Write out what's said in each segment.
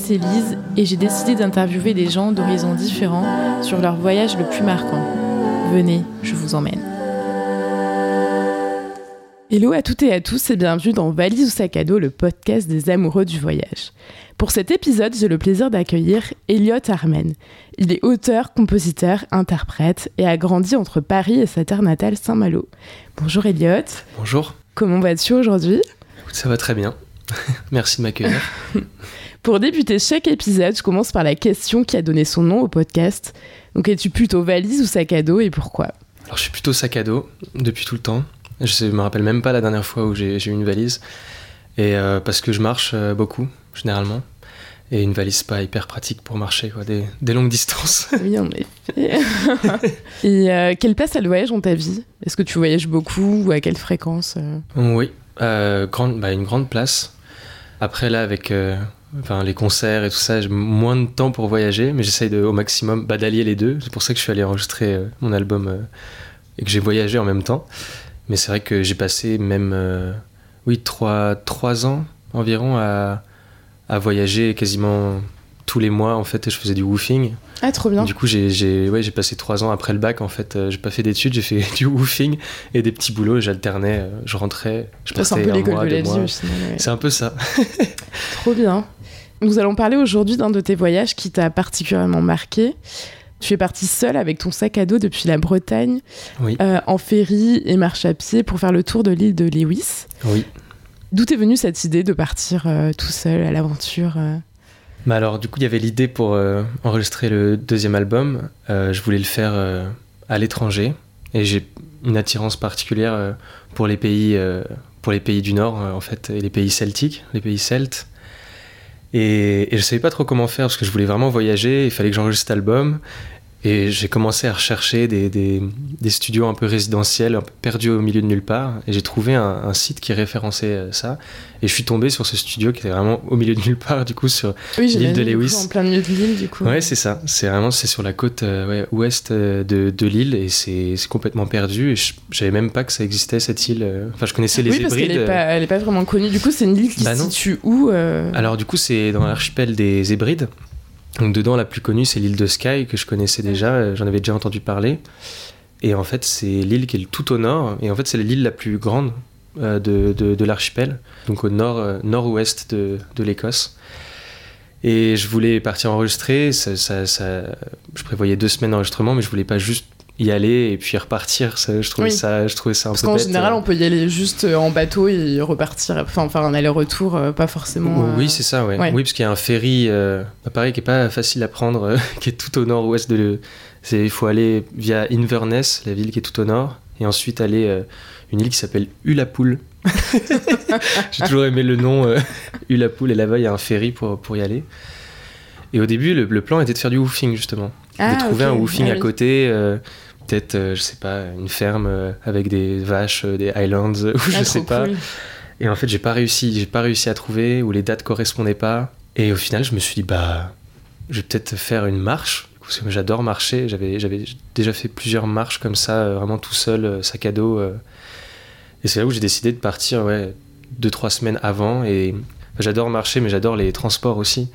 c'est Lise et j'ai décidé d'interviewer des gens d'horizons différents sur leur voyage le plus marquant. Venez, je vous emmène. Hello à toutes et à tous et bienvenue dans Valise ou sac à dos, le podcast des amoureux du voyage. Pour cet épisode, j'ai le plaisir d'accueillir Elliot Armen. Il est auteur, compositeur, interprète et a grandi entre Paris et sa terre natale Saint-Malo. Bonjour Elliot. Bonjour. Comment vas-tu aujourd'hui? Ça va très bien. Merci de m'accueillir. Pour débuter chaque épisode, je commence par la question qui a donné son nom au podcast. Donc es-tu plutôt valise ou sac à dos et pourquoi? Alors je suis plutôt sac à dos depuis tout le temps. Je ne me rappelle même pas la dernière fois où j'ai eu une valise. Et euh, parce que je marche euh, beaucoup, généralement. Et une valise, pas hyper pratique pour marcher, quoi, des, des longues distances. Oui, en effet. et euh, quelle place a le voyage dans ta vie? Est-ce que tu voyages beaucoup ou à quelle fréquence Oui, grande, bah, une grande place. Après, là, avec enfin, les concerts et tout ça, j'ai moins de temps pour voyager, mais j'essaye au maximum bah, d'allier les deux. C'est pour ça que je suis allé enregistrer mon album et que j'ai voyagé en même temps. Mais c'est vrai que j'ai passé même, euh, oui, trois, trois ans environ à, à, voyager quasiment tous les mois en fait. Et je faisais du woofing. Ah, trop bien. Du coup, j'ai ouais, passé trois ans après le bac en fait. Euh, j'ai pas fait d'études, j'ai fait du woofing et des petits boulots. J'alternais, euh, je rentrais, je passais un peu l'école de la vie C'est un peu ça. trop bien. Nous allons parler aujourd'hui d'un de tes voyages qui t'a particulièrement marqué. Tu es parti seul avec ton sac à dos depuis la Bretagne, euh, en ferry et marche à pied pour faire le tour de l'île de Lewis. Oui. D'où est venue cette idée de partir euh, tout seul à l'aventure euh bah alors du coup il y avait l'idée pour enregistrer le deuxième album. je voulais le faire à l'étranger et j'ai une attirance particulière pour les pays pour les pays du Nord en fait et les pays celtiques, les pays celtes. Et, et, je savais pas trop comment faire parce que je voulais vraiment voyager, il fallait que j'enregistre cet album. Et j'ai commencé à rechercher des, des, des, studios un peu résidentiels, un peu perdus au milieu de nulle part. Et j'ai trouvé un, un, site qui référençait euh, ça. Et je suis tombé sur ce studio qui était vraiment au milieu de nulle part, du coup, sur l'île de Lewis. en plein milieu de l'île, du coup. Ouais, c'est ça. C'est vraiment c'est sur la côte euh, ouais, ouest euh, de, de l'île et c'est complètement perdu. Et je savais même pas que ça existait, cette île. Enfin, je connaissais les oui, Hébrides. parce qu'elle est, pas, elle est pas vraiment connue. Du coup, c'est une île qui bah se situe où Alors, du coup, c'est dans l'archipel des Hébrides. Donc dedans, la plus connue, c'est l'île de Skye, que je connaissais déjà, euh, j'en avais déjà entendu parler. Et en fait, c'est l'île qui est tout au nord, et en fait, c'est l'île la plus grande euh, de, de, l'archipel, donc au nord, euh, nord-ouest de, de l'Écosse. Et je voulais partir enregistrer, ça, je prévoyais deux semaines d'enregistrement, mais je voulais pas juste y aller et puis repartir. Ça, je, trouvais Oui. ça, je trouvais ça un Parce peu qu'en bête. général, on peut y aller juste euh, en bateau et repartir, enfin faire un aller-retour, euh, pas forcément. euh, Oui, c'est ça, ouais. ouais. Oui, parce qu'il y a un ferry, euh, pareil, qui est pas facile à prendre, euh, qui est tout au nord-ouest de. Le... c'est- Il faut aller via Inverness, la ville qui est tout au nord, et ensuite aller euh, une île qui s'appelle Ulapool. J'ai toujours aimé le nom euh, Ulapool, et là-bas il y a un ferry pour, pour y aller. Et au début, le, le plan était de faire du woofing justement, Ah, de trouver ok. un woofing Ah à côté. Peut-être, euh, je sais pas, une ferme euh, avec des vaches, euh, des Highlands, ou je Ah, sais pas. cool. Et en fait, j'ai pas réussi, j'ai pas réussi à trouver ou les dates correspondaient pas. Et au final, je me suis dit bah, je vais peut-être faire une marche parce que j'adore marcher. J'avais, j'avais déjà fait plusieurs marches comme ça, vraiment tout seul, sac à dos. Et c'est là où j'ai décidé de partir, ouais, deux trois semaines avant. Et enfin, j'adore marcher, mais j'adore les transports aussi.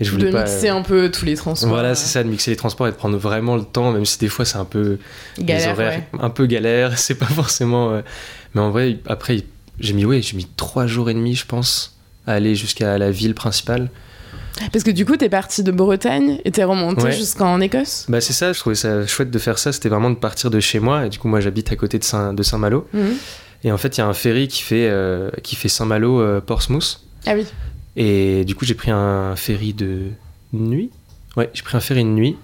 Et je voulais De pas. mixer un peu tous les transports. Voilà, c'est ça, de mixer les transports et de prendre vraiment le temps, même si des fois c'est un peu Galère, horaires ouais. un peu galère, c'est pas forcément. euh, Mais en vrai, après, j'ai mis, ouais, j'ai mis trois jours et demi, je pense, à aller jusqu'à la ville principale. Parce que du coup, t'es parti de Bretagne et t'es remonté Ouais. jusqu'en Écosse? Bah, c'est ça, je trouvais ça chouette de faire ça, c'était vraiment de partir de chez moi. Et du coup, moi, j'habite à côté de Saint- de Saint-Malo. Mhm. Et en fait, il y a un ferry qui fait, euh, qui fait Saint-Malo-Portsmouth. Ah oui. Et du coup, j'ai pris un ferry de nuit. Ouais, j'ai pris un ferry de nuit.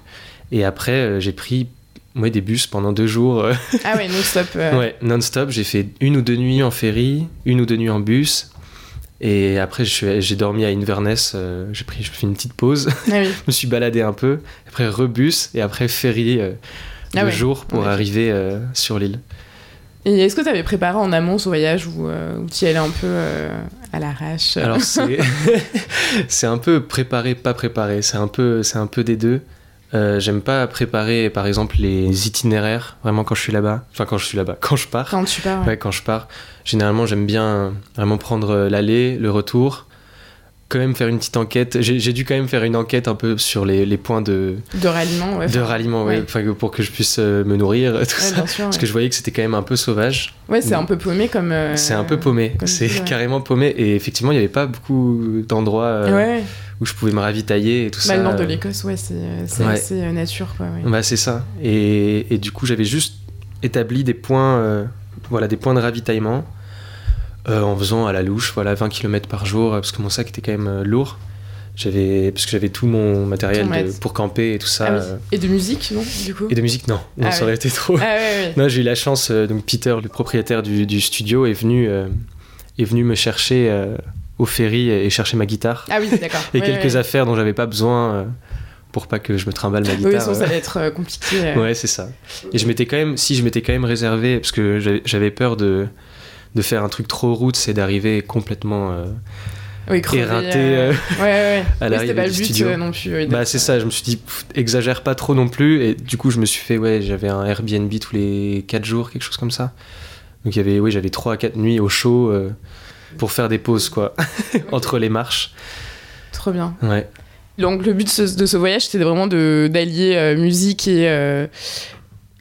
Et après, euh, j'ai pris ouais, des bus pendant deux jours. euh, Ah ouais, non-stop. euh, Ouais, non-stop. J'ai fait une ou deux nuits en ferry, une ou deux nuits en bus. Et après, je j'ai dormi à Inverness. euh, j'ai pris, fait une petite pause. Ah oui. je me suis baladé un peu. Après, rebus. Et après, ferry euh, Ah ouais. jours pour Ouais. arriver sur l'île. Et est-ce que t'avais préparé en amont ce voyage ou tu y allais un peu à l'arrache Alors, c'est c'est un peu préparé, pas préparé. C'est un peu, c'est un peu des deux. Euh, J'aime pas préparer, par exemple, les itinéraires, vraiment quand je suis là-bas. Enfin, quand je suis là-bas, quand je pars. quand tu pars. ouais. Ouais, quand je pars, généralement j'aime bien vraiment prendre euh, l'aller, le retour, quand même faire une petite enquête. J'ai dû quand même faire une enquête un peu sur les, les points de, De ralliement, ouais. de ralliement, ouais, enfin, pour que je puisse euh, me nourrir, tout ouais, ça. sûr, Parce que je voyais que c'était quand même un peu sauvage. Ouais, c'est un peu paumé comme. euh, C'est un peu paumé, c'est carrément paumé. Et effectivement, il n'y avait pas beaucoup d'endroits euh, où je pouvais me ravitailler et tout bah, ça. le nord de euh, l'Écosse, ouais, c'est assez euh, nature, quoi. Ouais. Bah, c'est ça. Et, et du coup, j'avais juste établi des points, euh, voilà, des points de ravitaillement euh, en faisant à la louche, voilà, 20 km par jour, euh, parce que mon sac était quand même euh, lourd. J'avais, parce que j'avais tout mon matériel de- pour camper et tout ça. Ah oui. Et de musique, non, du coup? Et de musique, non, non Ah ça ouais. aurait été trop. Ah. Non, j'ai eu la chance, donc Peter, le propriétaire du, du studio, est venu, euh, est venu me chercher euh, au ferry et chercher ma guitare Ah oui, d'accord. et quelques affaires dont j'avais pas besoin pour pas que je me trimballe ma guitare. Oui, sinon ça va être compliqué. Ouais, c'est ça. Et je m'étais quand même, si je m'étais quand même réservé, parce que j'avais peur de, de faire un truc trop route, c'est d'arriver complètement. euh, Oui, crever, éreinté, euh, euh, Ouais, ouais. à l'arrivée du studio. euh, non plus. oui, Bah, c'est ça, je me suis dit, pff, exagère pas trop non plus. Et du coup, je me suis fait, ouais, j'avais un Airbnb tous les 4 jours, quelque chose comme ça. Donc, il y avait, oui, j'avais 3 à 4 nuits au chaud euh, pour faire des pauses, quoi, entre les marches. Trop bien. Ouais. Donc le but de ce, de ce voyage, c'était vraiment d'allier euh, musique et, euh,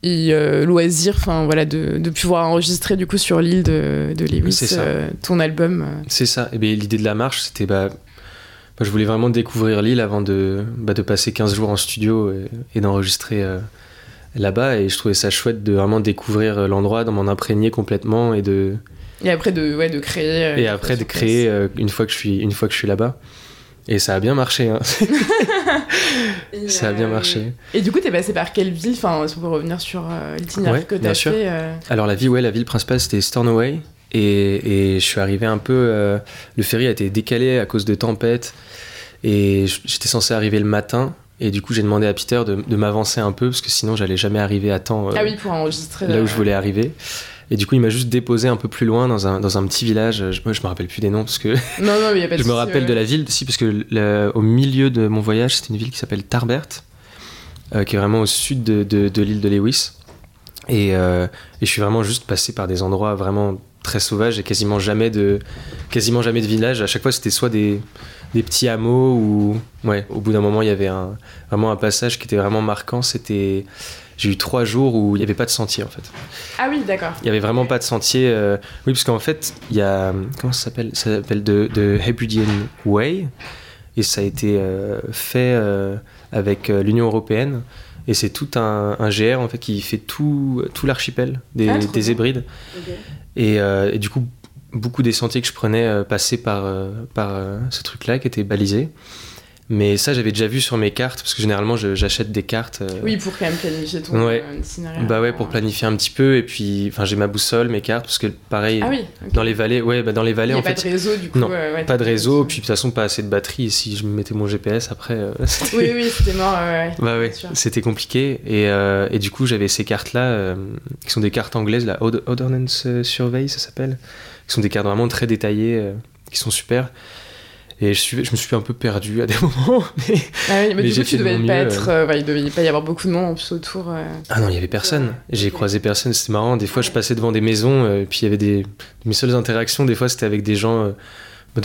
et euh, loisirs, enfin voilà, de, de pouvoir enregistrer du coup sur l'île de, de Lewis euh, ton album. euh. C'est ça. Et bien, l'idée de la marche, c'était, bah, bah, je voulais vraiment découvrir l'île avant de, bah, de passer 15 jours en studio et, et d'enregistrer euh, là-bas. Et je trouvais ça chouette de vraiment découvrir euh, l'endroit, de m'en imprégner complètement et de, Et après de, ouais, de créer. et après de créer une fois que je suis, une fois que je suis là-bas. Et ça a bien marché. hein. Ça a bien marché. Et du coup, t'es passé par quelle ville? Enfin, si on peut revenir sur euh, l'itinéraire Ouais, que t'as fait. euh, Alors la ville, ouais, la ville principale c'était Stornoway et, et je suis arrivé un peu. euh, le ferry a été décalé à cause de tempêtes et j'étais censé arriver le matin et du coup j'ai demandé à Peter de, de m'avancer un peu parce que sinon j'allais jamais arriver à temps euh, Ah oui, pour enregistrer. là où je voulais arriver. Et du coup il m'a juste déposé un peu plus loin dans un, dans un petit village. Je, moi je me rappelle plus des noms parce que Non, non, mais y a pas de je me rappelle de la ville, si, parce que le- au milieu de mon voyage, c'était une ville qui s'appelle Tarbert, euh, qui est vraiment au sud de, de- de l'île de Lewis. Et, euh, et je suis vraiment juste passé par des endroits vraiment très sauvages et quasiment jamais de, quasiment jamais de village. À chaque fois, c'était soit des, des petits hameaux ou. Ouais, au bout d'un moment, il y avait un, vraiment un passage qui était vraiment marquant. C'était. J'ai eu trois jours où il n'y avait pas de sentier en fait. Ah oui, d'accord. Il y avait vraiment pas de sentier. euh, Oui, parce qu'en fait, il y a. Comment ça s'appelle? Ça s'appelle de, de Hebridean Way. Et ça a été euh, fait euh, avec l'Union Européenne. Et c'est tout un, un GR en fait qui fait tout, tout l'archipel des, Ah, des. Hébrides. Et, euh, et du coup, beaucoup des sentiers que je prenais euh, passaient par, euh, par ce truc-là qui était balisé. Mais ça, j'avais déjà vu sur mes cartes, parce que généralement, j'achète des cartes. euh, Oui, pour quand même planifier ton Ouais. itinéraire. bah ouais, pour planifier un petit peu. Et puis, enfin, j'ai ma boussole, mes cartes, parce que pareil, Ah oui, dans les vallées, ouais, bah dans les vallées, en pas fait, de réseau, du coup. non, euh, ouais, pas de réseau. Puis de toute façon, pas assez de batterie. Et si je mettais mon GPS après, euh, c'était- Oui, oui, c'était mort. ouais. Bah ouais, c'était compliqué. Et, et du coup, j'avais ces cartes-là, qui sont des cartes anglaises, la Ordnance Survey, ça s'appelle. Qui sont des cartes vraiment très détaillées, qui sont super. Et je, suis, je me suis un peu perdu à des moments. mais- Ah oui, mais, Mais du coup, tu de devais pas être. euh, ouais, il devait pas y avoir beaucoup de monde en plus autour. euh. Ah non, il y avait personne. J'ai croisé personne, c'était marrant. Des fois, je passais devant des maisons, euh, puis il y avait des. Mes seules interactions, des fois, c'était avec des gens. euh,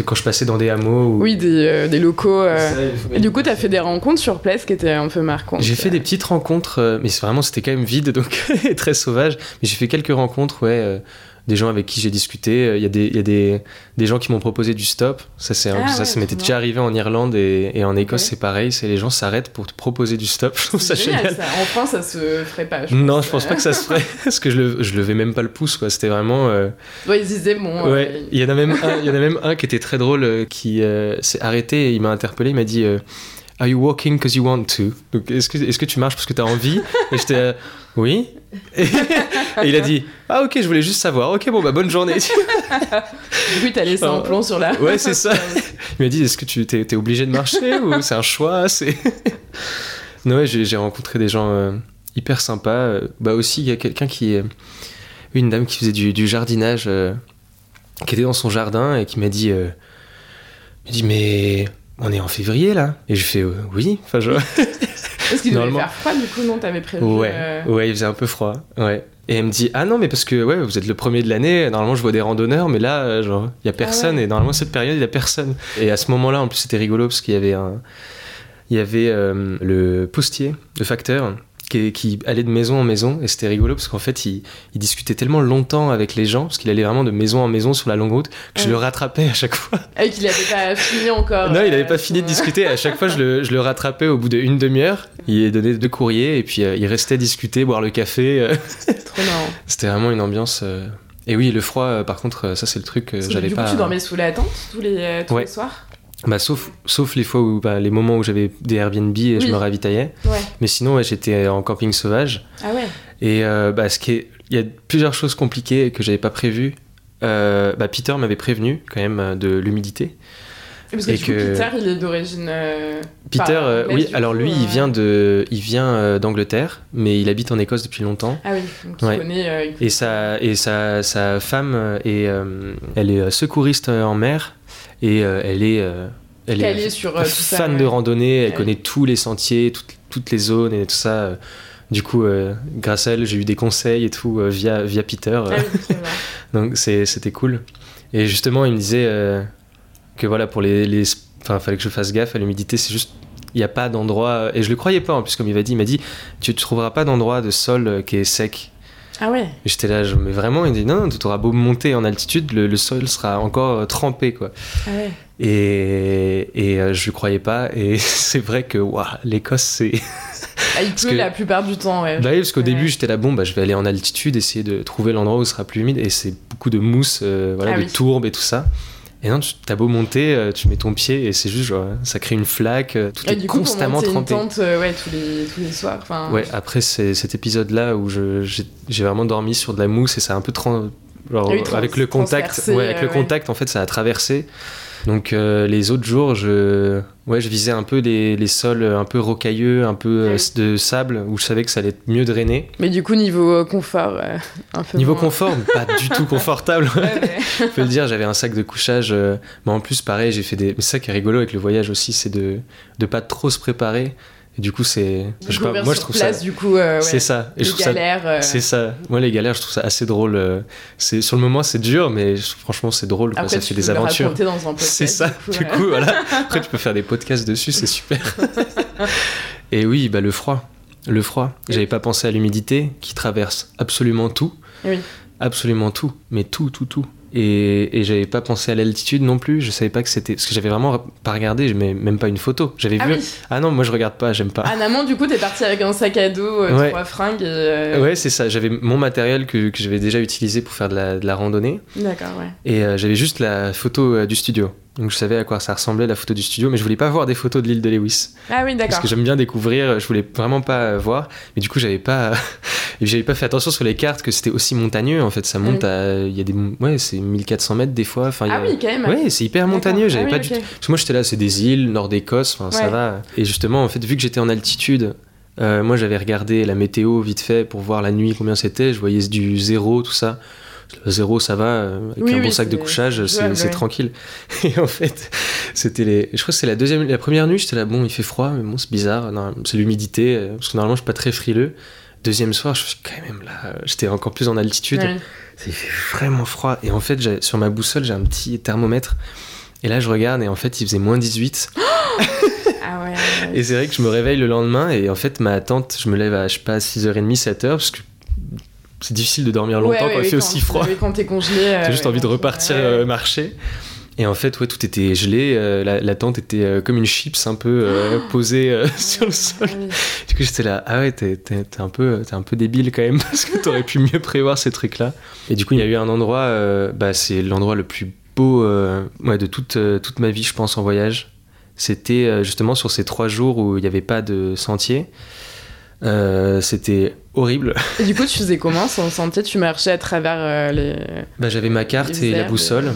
quand je passais dans des hameaux. Ou... Oui, des, euh, des locaux. euh. Et du coup, t'as fait des rencontres sur place qui étaient un peu marquantes. J'ai fait des petites rencontres, euh, mais vraiment, c'était quand même vide, donc très sauvage. Mais j'ai fait quelques rencontres, ouais. Des gens avec qui j'ai discuté. Il y a, des, il y a des, des gens qui m'ont proposé du stop. Ça, c'est Ah ça, ouais, ça m'était déjà arrivé en Irlande et, et en Écosse, c'est pareil. C'est les gens s'arrêtent pour te proposer du stop. Je trouve ça C'est génial, génial. ça. En France, ça se ferait pas. Je Non, pense. je pense pas que ça se ferait, parce que je, le, je levais même pas le pouce, quoi. C'était vraiment. euh, Ouais, ils disaient, bon. Ouais, euh, il y en a même un, il y en a même un qui était très drôle, euh, qui euh, s'est arrêté et il m'a interpellé, il m'a dit Are you walking because you want to? Donc est-ce que, est-ce que tu marches parce que tu as envie? Et j'étais Oui. Et, et il a dit Ah ok, je voulais juste savoir. Ok, bon bah bonne journée. Du coup, t'as laissé un plan sur la. ouais, c'est ça. Il m'a dit Est-ce que tu t'es, t'es obligé de marcher ou c'est un choix C'est non, ouais, j'ai, rencontré des gens euh, hyper sympas. Euh, Bah aussi, il y a quelqu'un qui, euh, une dame qui faisait du, du jardinage, qui était dans son jardin et qui m'a dit, m'a dit mais on est en février là Et je fais oui. Enfin, je... Est-ce qu'il devait faire froid, du coup, non T'avais prévu. ouais, euh, ouais, il faisait un peu froid. Ouais. Et elle me dit Ah non, mais parce que ouais, vous êtes le premier de l'année, normalement je vois des randonneurs, mais là, euh, genre, il y a personne, Ah ouais. et normalement cette période, il y a personne. Et à ce moment-là, en plus, c'était rigolo parce qu'il y avait un. Il y avait euh, le postier, le facteur, qui, qui allait de maison en maison, et c'était rigolo parce qu'en fait, il, il discutait tellement longtemps avec les gens, parce qu'il allait vraiment de maison en maison sur la longue route, que je le rattrapais à chaque fois. Ah, qu'il avait pas fini encore. Non, il n'avait euh, pas fini de discuter. À chaque fois, je le, je le rattrapais au bout d'une demi-heure. Il est donné deux courriers et puis euh, il restait discuter, boire le café. euh. Trop marrant. C'était vraiment une ambiance. euh. Et oui, le froid, par contre, ça c'est le truc que j'avais du pas. coup, tu dormais sous la tente tous les, tous Ouais. les soirs? Bah, sauf, sauf les fois où, bah, les moments où j'avais des Airbnb et je me ravitaillais. Ouais. Mais sinon, ouais, j'étais en camping sauvage. Ah ouais Et euh, bah, ce qui est, il y a plusieurs choses compliquées que j'avais pas prévues. Euh, bah, Peter m'avait prévenu quand même euh, de l'humidité. Parce que Et que- Peter, il est d'origine. euh, Peter, oui, alors coup, lui, il vient de, il vient d'Angleterre, mais il habite en Écosse depuis longtemps. Ah oui, donc il Ouais. connaît. il- Et sa, et sa, sa femme est, elle est secouriste en mer et euh, elle est, euh, elle est sur euh, ça. fan de randonnée. Elle connaît tous les sentiers, toutes, toutes les zones et tout ça. Du coup, euh, grâce à elle, j'ai eu des conseils et tout euh, via, via Peter. Ah oui. Donc c'était cool. Et justement, il me disait que voilà, pour les. les enfin, fallait que je fasse gaffe à l'humidité, c'est juste. Il n'y a pas d'endroit. Et je le croyais pas en plus, comme il m'a dit. Il m'a dit Tu ne trouveras pas d'endroit de sol qui est sec. Ah ouais j'étais là, je- mais vraiment, il dit Non, tu auras beau monter en altitude, le, le sol sera encore euh, trempé, quoi. Ah ouais. Et, et euh, je le croyais pas. Et c'est vrai que waouh, l'Écosse, c'est. Ah, il Parce pleut que- la plupart du temps, ouais. Bah oui, parce qu'au Ouais. début, j'étais là, bon, bah, je vais aller en altitude, essayer de trouver l'endroit où ce sera plus humide. Et c'est beaucoup de mousse, euh, voilà, Ah de oui. tourbe et tout ça. Et non, tu as beau monter, euh, tu mets ton pied et c'est juste, genre, ça crée une flaque, euh, tout Et est du coup, constamment pour trempé. une tente, euh, ouais, tous les, tous les soirs. Enfin, Ouais, après c'est cet épisode-là où j'ai vraiment dormi sur de la mousse et ça a un peu genre, Ah avec le contact, ouais, avec le ouais. contact en fait ça a traversé. Donc euh, les autres jours, je, ouais, je visais un peu les, les sols un peu rocailleux, un peu euh, de sable où je savais que ça allait être mieux drainé. Mais du coup, niveau euh, confort, euh, un peu. Niveau moins. confort, pas du tout confortable. Ouais, ouais. Je peux le dire, j'avais un sac de couchage. euh, mais en plus, pareil, j'ai fait des. Mais ça qui est rigolo avec le voyage aussi, c'est de de pas trop se préparer. Et du coup, c'est. Je pas, moi je trouve place, ça. du coup, euh, ouais. C'est ça. Et Les je trouve ça galères. euh, C'est ça. Moi, les galères, je trouve ça assez drôle. euh, C'est sur le moment, c'est dur, mais franchement, c'est drôle. quoi, Après, ça tu fait peux des le aventures. C'est ça. du Du coup, coup, ouais. voilà. Après, tu peux faire des podcasts dessus, c'est super. Et oui, bah le froid. Le froid. J'avais pas pensé à l'humidité qui traverse absolument tout. Oui. Absolument tout. Mais tout, tout, tout. Et, et j'avais pas pensé à l'altitude non plus. Je savais pas que c'était. Parce que j'avais vraiment pas regardé, même pas une photo. J'avais Ah vu. oui. Ah non, moi je regarde pas, j'aime pas. En amont, du coup, t'es parti avec un sac à dos, euh, Ouais. trois fringues et. euh, Ouais, c'est ça. J'avais mon matériel que, que j'avais déjà utilisé pour faire de la, de la randonnée. D'accord, ouais. Et euh, j'avais juste la photo du studio. Donc je savais à quoi ça ressemblait la photo du studio, mais je voulais pas voir des photos de l'île de Lewis. Ah oui, Parce d'accord. que j'aime bien découvrir, je voulais vraiment pas voir. Mais du coup, j'avais pas. J'avais pas fait attention sur les cartes que c'était aussi montagneux. En fait, ça monte oui. à. Il y a des. Ouais, c'est 1400 mètres des fois. Enfin, Ah a- oui, quand même. Ouais, c'est hyper montagneux. J'avais Ah pas oui, du ok. Parce que moi, j'étais là, c'est des îles, nord d'Écosse, enfin, ça va. Et justement, en fait, vu que j'étais en altitude, euh, moi, j'avais regardé la météo vite fait pour voir la nuit combien c'était. Je voyais du zéro, tout ça. Zéro, ça va. euh, Avec Oui, un oui, bon sac de couchage, c'est tranquille. Et en fait, c'était les. Je crois que c'est la deuxième, la première nuit, j'étais là, bon, il fait froid, mais bon, c'est bizarre. C'est l'humidité, euh, parce que normalement, je suis pas très frileux. Deuxième soir, je suis quand même là, euh, j'étais encore plus en altitude. Ouais. Il fait vraiment froid. Et en fait, sur ma boussole, j'ai un petit thermomètre. Et là, je regarde et en fait, il faisait moins 18. Ah ouais. Et c'est vrai que je me réveille le lendemain et en fait, ma tante, je me lève à, je sais pas, 6h30, 7h parce que c'est difficile de dormir longtemps Ouais, quand ouais, il fait aussi froid. Quand t'es congelé. T'as euh, juste ouais, envie de repartir euh, marcher. Et en fait, ouais, tout était gelé. euh, la, la tente était euh, comme une chips un peu euh, posée euh, sur le sol. Ah. Du coup, j'étais là, ah ouais, t'es, t'es- t'es un peu, t'es un peu débile quand même, parce que t'aurais pu mieux prévoir ces trucs-là. Et du coup, il y a eu un endroit, bah, c'est l'endroit le plus beau ouais, de toute, toute ma vie, je pense, en voyage. C'était justement sur ces trois jours où il n'y avait pas de sentier. Euh, c'était horrible. Et du coup, tu faisais comment sans sentier Tu marchais à travers euh, les. Bah, j'avais ma carte et la boussole.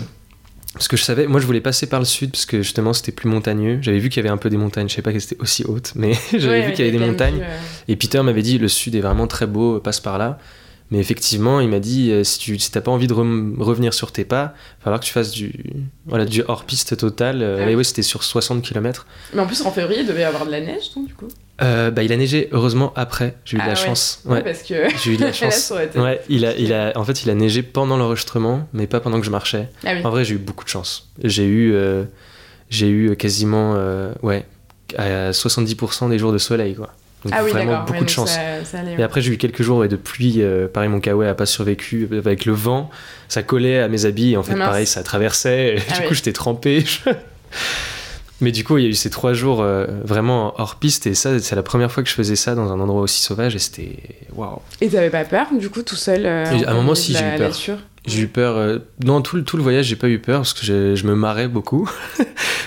Parce que je savais, moi je voulais passer par le sud parce que justement c'était plus montagneux. J'avais vu qu'il y avait un peu des montagnes, je savais pas qu'elles étaient aussi hautes, mais j'avais Ouais, vu qu'il y avait des montagnes. euh, Et Peter m'avait dit le sud est vraiment très beau, passe par là. Mais effectivement, il m'a dit euh, si tu si t'as pas envie de revenir sur tes pas, il va falloir que tu fasses du voilà du hors piste total. Ah oui. ouais, c'était sur 60 km. Mais en plus, en février, il devait y avoir de la neige, donc du coup. Euh, bah, il a neigé heureusement après. J'ai eu de Ah la ouais. chance. Parce que. J'ai eu de la chance. Ouais, il a, il a, en fait, il a neigé pendant l'enregistrement, mais pas pendant que je marchais. Ah oui. En vrai, j'ai eu beaucoup de chance. J'ai eu, euh, j'ai eu quasiment, euh, ouais, à 70% des jours de soleil, quoi. Donc Ah oui, vraiment beaucoup de chance. Ça, ça allait, Et après, j'ai eu quelques jours de pluie. pareil, mon kawaii a pas survécu avec le vent. Ça collait à mes habits. Et en fait, Ah pareil, ça traversait. Ah du coup, j'étais trempé. Mais du coup, il y a eu ces trois jours euh, vraiment hors piste. Et ça, c'est la première fois que je faisais ça dans un endroit aussi sauvage. Et c'était waouh. Et t'avais pas peur, du coup, tout seul euh, à un en moment, si, j'ai eu peur. nature J'ai eu peur. euh, Non, tout, le- tout le voyage, j'ai pas eu peur parce que je, je me marrais beaucoup.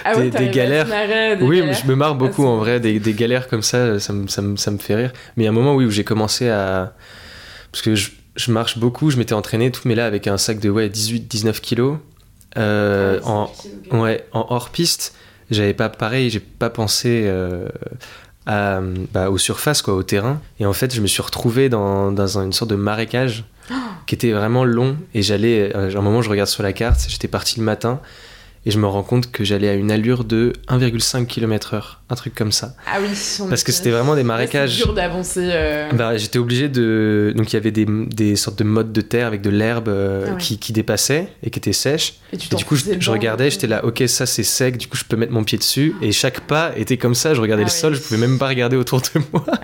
Ah des- ouais, des galères. marrer, des oui, galères. je me marre beaucoup en bon. vrai. Des, des galères comme ça, ça me, ça, me, ça me fait rire. Mais il y a un moment oui, où j'ai commencé à. Parce que je, je marche beaucoup, je m'étais entraîné, tout, mais là avec un sac de ouais, 18-19 kilos. euh, Ah, en, ouais, en hors piste, j'avais pas pareil, j'ai pas pensé euh, à, bah, aux surfaces, quoi, au terrain. Et en fait, je me suis retrouvé dans, dans un- une sorte de marécage qui était vraiment long. Et j'allais, euh, à un moment, je regarde sur la carte, j'étais parti le matin. Et je me rends compte que j'allais à une allure de 1,5 km/h, un truc comme ça. Ah oui, Parce que était- c'était vraiment des marécages. Dur d'avancer. euh, Bah, j'étais obligé de. Donc il y avait des, des sortes de modes de terre avec de l'herbe euh, Ah ouais. qui, qui dépassaient et qui étaient sèches. Et, tu Et du coup, je, regardais, j'étais là, ok, ça c'est sec, du coup je peux mettre mon pied dessus. Et chaque pas était comme ça, je regardais Ah le oui. sol, je pouvais même pas regarder autour de moi. Ah ouais.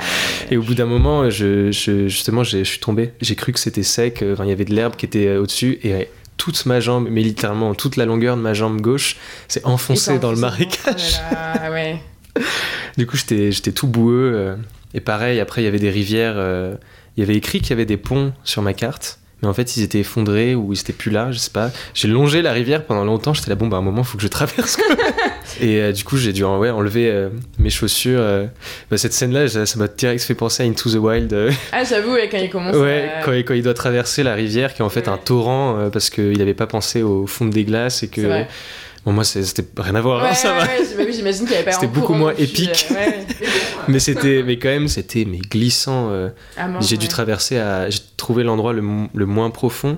Et au bout d'un moment, je, je- justement, je suis tombé. J'ai cru que c'était sec, euh, enfin, il y avait de l'herbe qui était euh, au-dessus. Et toute ma jambe, mais littéralement toute la longueur de ma jambe gauche, s'est enfoncée dans le t'enfonçais marécage. Oh là là, ouais. Du coup, j'étais tout boueux. euh, et pareil, après, il y avait des rivières. euh, il y avait écrit qu'il y avait des ponts sur ma carte. Mais en fait, ils étaient effondrés ou ils étaient plus là, je sais pas. J'ai longé la rivière pendant longtemps. J'étais là, bon, bah, à un moment, faut que je traverse. et euh, du coup, j'ai dû ouais, enlever euh, mes chaussures. euh. Bah, cette scène-là, ça m'a direct fait penser à Into the Wild. Ah, j'avoue, ouais, quand il commence ouais, à... quand, il- quand il doit traverser la rivière, qui est en fait Ouais. un torrent, parce qu'il n'avait pas pensé au fond des glaces et que. Bon, moi, c'était rien à voir, hein, Ouais, ça va. ouais, ouais, bah oui, j'imagine qu'il y avait pas C'était beaucoup moins épique. Mais c'était, mais quand même, c'était mais glissant. euh, Ah, j'ai dû traverser à, j'ai trouvé l'endroit le moins profond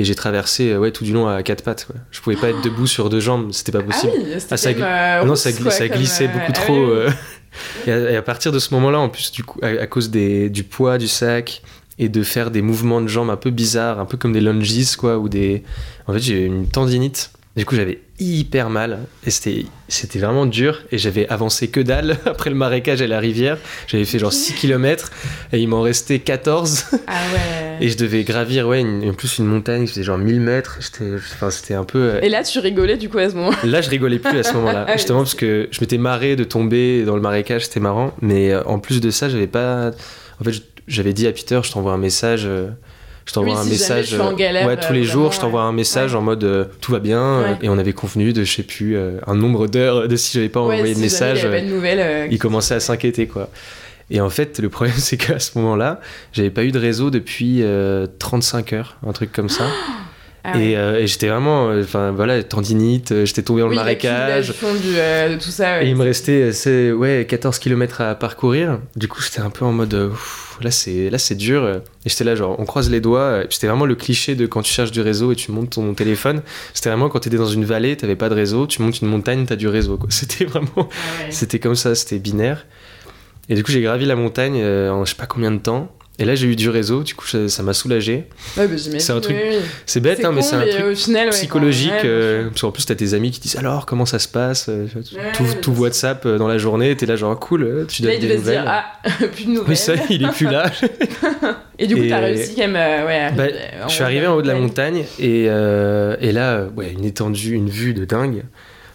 et j'ai traversé euh, ouais tout du long à quatre pattes. Quoi. Je pouvais pas être debout sur deux jambes, c'était pas Ah possible. oui, c'était Ah, ça euh, non, ça, quoi, glissait beaucoup ah trop. oui, oui. et, à, et à partir de ce moment-là, en plus du coup, à, à cause des, du poids du sac et de faire des mouvements de jambes un peu bizarres, un peu comme des lunges quoi, ou des. En fait, j'ai une tendinite. Du coup, j'avais hyper mal et c'était c'était vraiment dur et j'avais avancé que dalle après le marécage et la rivière. J'avais fait genre 6 km et il m'en restait 14 Ah ouais. et je devais gravir ouais une- en plus une montagne qui faisait genre 1000 mètres. Enfin c'était un peu euh, Et là, tu rigolais du coup à ce moment. Là, je rigolais plus à ce moment-là, Ah justement parce que je m'étais marré de tomber dans le marécage, c'était marrant. Mais euh, en plus de ça, j'avais pas. En fait, j'avais dit à Peter, je t'envoie un message. Euh, Je t'envoie Oui, un si message. je suis en euh, galère, ouais, tous euh, les jours, vraiment, je t'envoie un message Ouais. en mode euh, tout va bien. euh, Ouais. Et on avait convenu de, je sais plus, euh, un nombre d'heures de si j'avais pas envoyé de si jamais message. Il avait euh, de euh, il commençait à s'inquiéter, quoi. Et en fait, le problème, c'est qu'à ce moment-là, j'avais pas eu de réseau depuis euh, 35 heures, un truc comme ça. Ah ouais. Et, euh, et j'étais vraiment, euh, enfin voilà, tendinite, euh, j'étais tombé dans Oui, le marécage. du fond du, euh, de tout ça. ouais. Et il me restait c'est, ouais, 14 km à parcourir. Du coup, j'étais un peu en mode ouf, là c'est là c'est dur et j'étais là genre on croise les doigts. C'était vraiment le cliché de quand tu cherches du réseau et tu montes ton téléphone. C'était vraiment quand tu étais dans une vallée, t'avais pas de réseau, tu montes une montagne, t'as du réseau. C'était vraiment Ah ouais. c'était comme ça, c'était binaire. Et du coup, j'ai gravi la montagne en je sais pas combien de temps. Et là, j'ai eu du réseau, du coup, ça m'a soulagé. Ouais, bah, c'est un truc oui, oui. C'est bête, hein, mais c'est un truc au final, ouais, psychologique. ouais, euh, parce qu'en plus, t'as tes amis qui disent alors comment ça se passe euh, tout, tout. WhatsApp euh, dans la journée, t'es là genre cool, euh, tu donnes il des devait se nouvelles. dire, ah, plus de nouvelles. oui, ça, il est plus là. Et du coup, t'as réussi quand même, euh, Bah, je suis arrivé en haut de la montagne et, euh, et là, ouais, une étendue, une vue de dingue.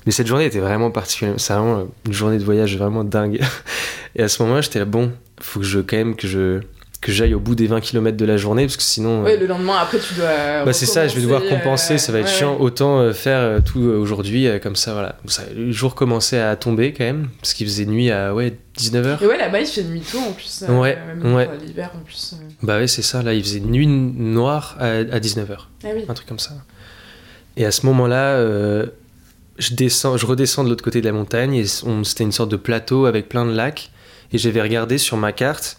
Mais cette journée était vraiment particulière. C'est vraiment une journée de voyage vraiment dingue. Et à ce moment-là, j'étais là, bon, faut que je, quand même, que je que j'aille au bout des 20 km de la journée parce que sinon. Ouais, euh, le lendemain, après, tu dois. bah c'est ça, je vais devoir recommencer, compenser, euh, ça va être ouais, chiant. ouais. Autant euh, faire euh, tout euh, aujourd'hui, euh, comme ça, voilà. Ça, le jour commençait à tomber quand même, parce qu'il faisait nuit à ouais, 19h. Et ouais, là-bas, il fait nuit tôt en plus. euh, Ouais, même ouais. l'hiver en plus. euh. Bah ouais, c'est ça, là, il faisait nuit noire à, à 19h. Ah oui. un truc comme ça. Et à ce moment-là, euh, je, descends, je redescends de l'autre côté de la montagne et c'était une sorte de plateau avec plein de lacs. Et j'avais regardé sur ma carte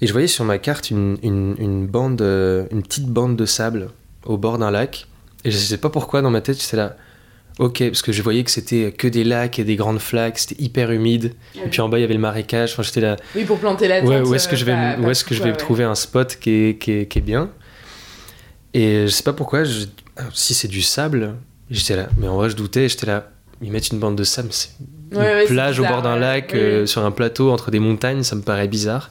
et je voyais sur ma carte une, une, une bande, euh, une petite bande de sable au bord d'un lac. Et je sais pas pourquoi dans ma tête, j'étais là. ok, parce que je voyais que c'était que des lacs et des grandes flaques, c'était hyper humide. Et puis en bas, il y avait le marécage. Enfin, j'étais là. Oui, pour planter la tente. Ouais, où est-ce que je vais, euh, me- pas- où est-ce que je vais ouais. trouver un spot qui est, qui est, qui est bien Et je sais pas pourquoi, je- ah, si c'est du sable, j'étais là. Mais en vrai, je doutais, j'étais là. Ils mettent une bande de sable, c'est une plage au bord d'un lac, euh, sur un plateau entre des montagnes, ça me paraît bizarre.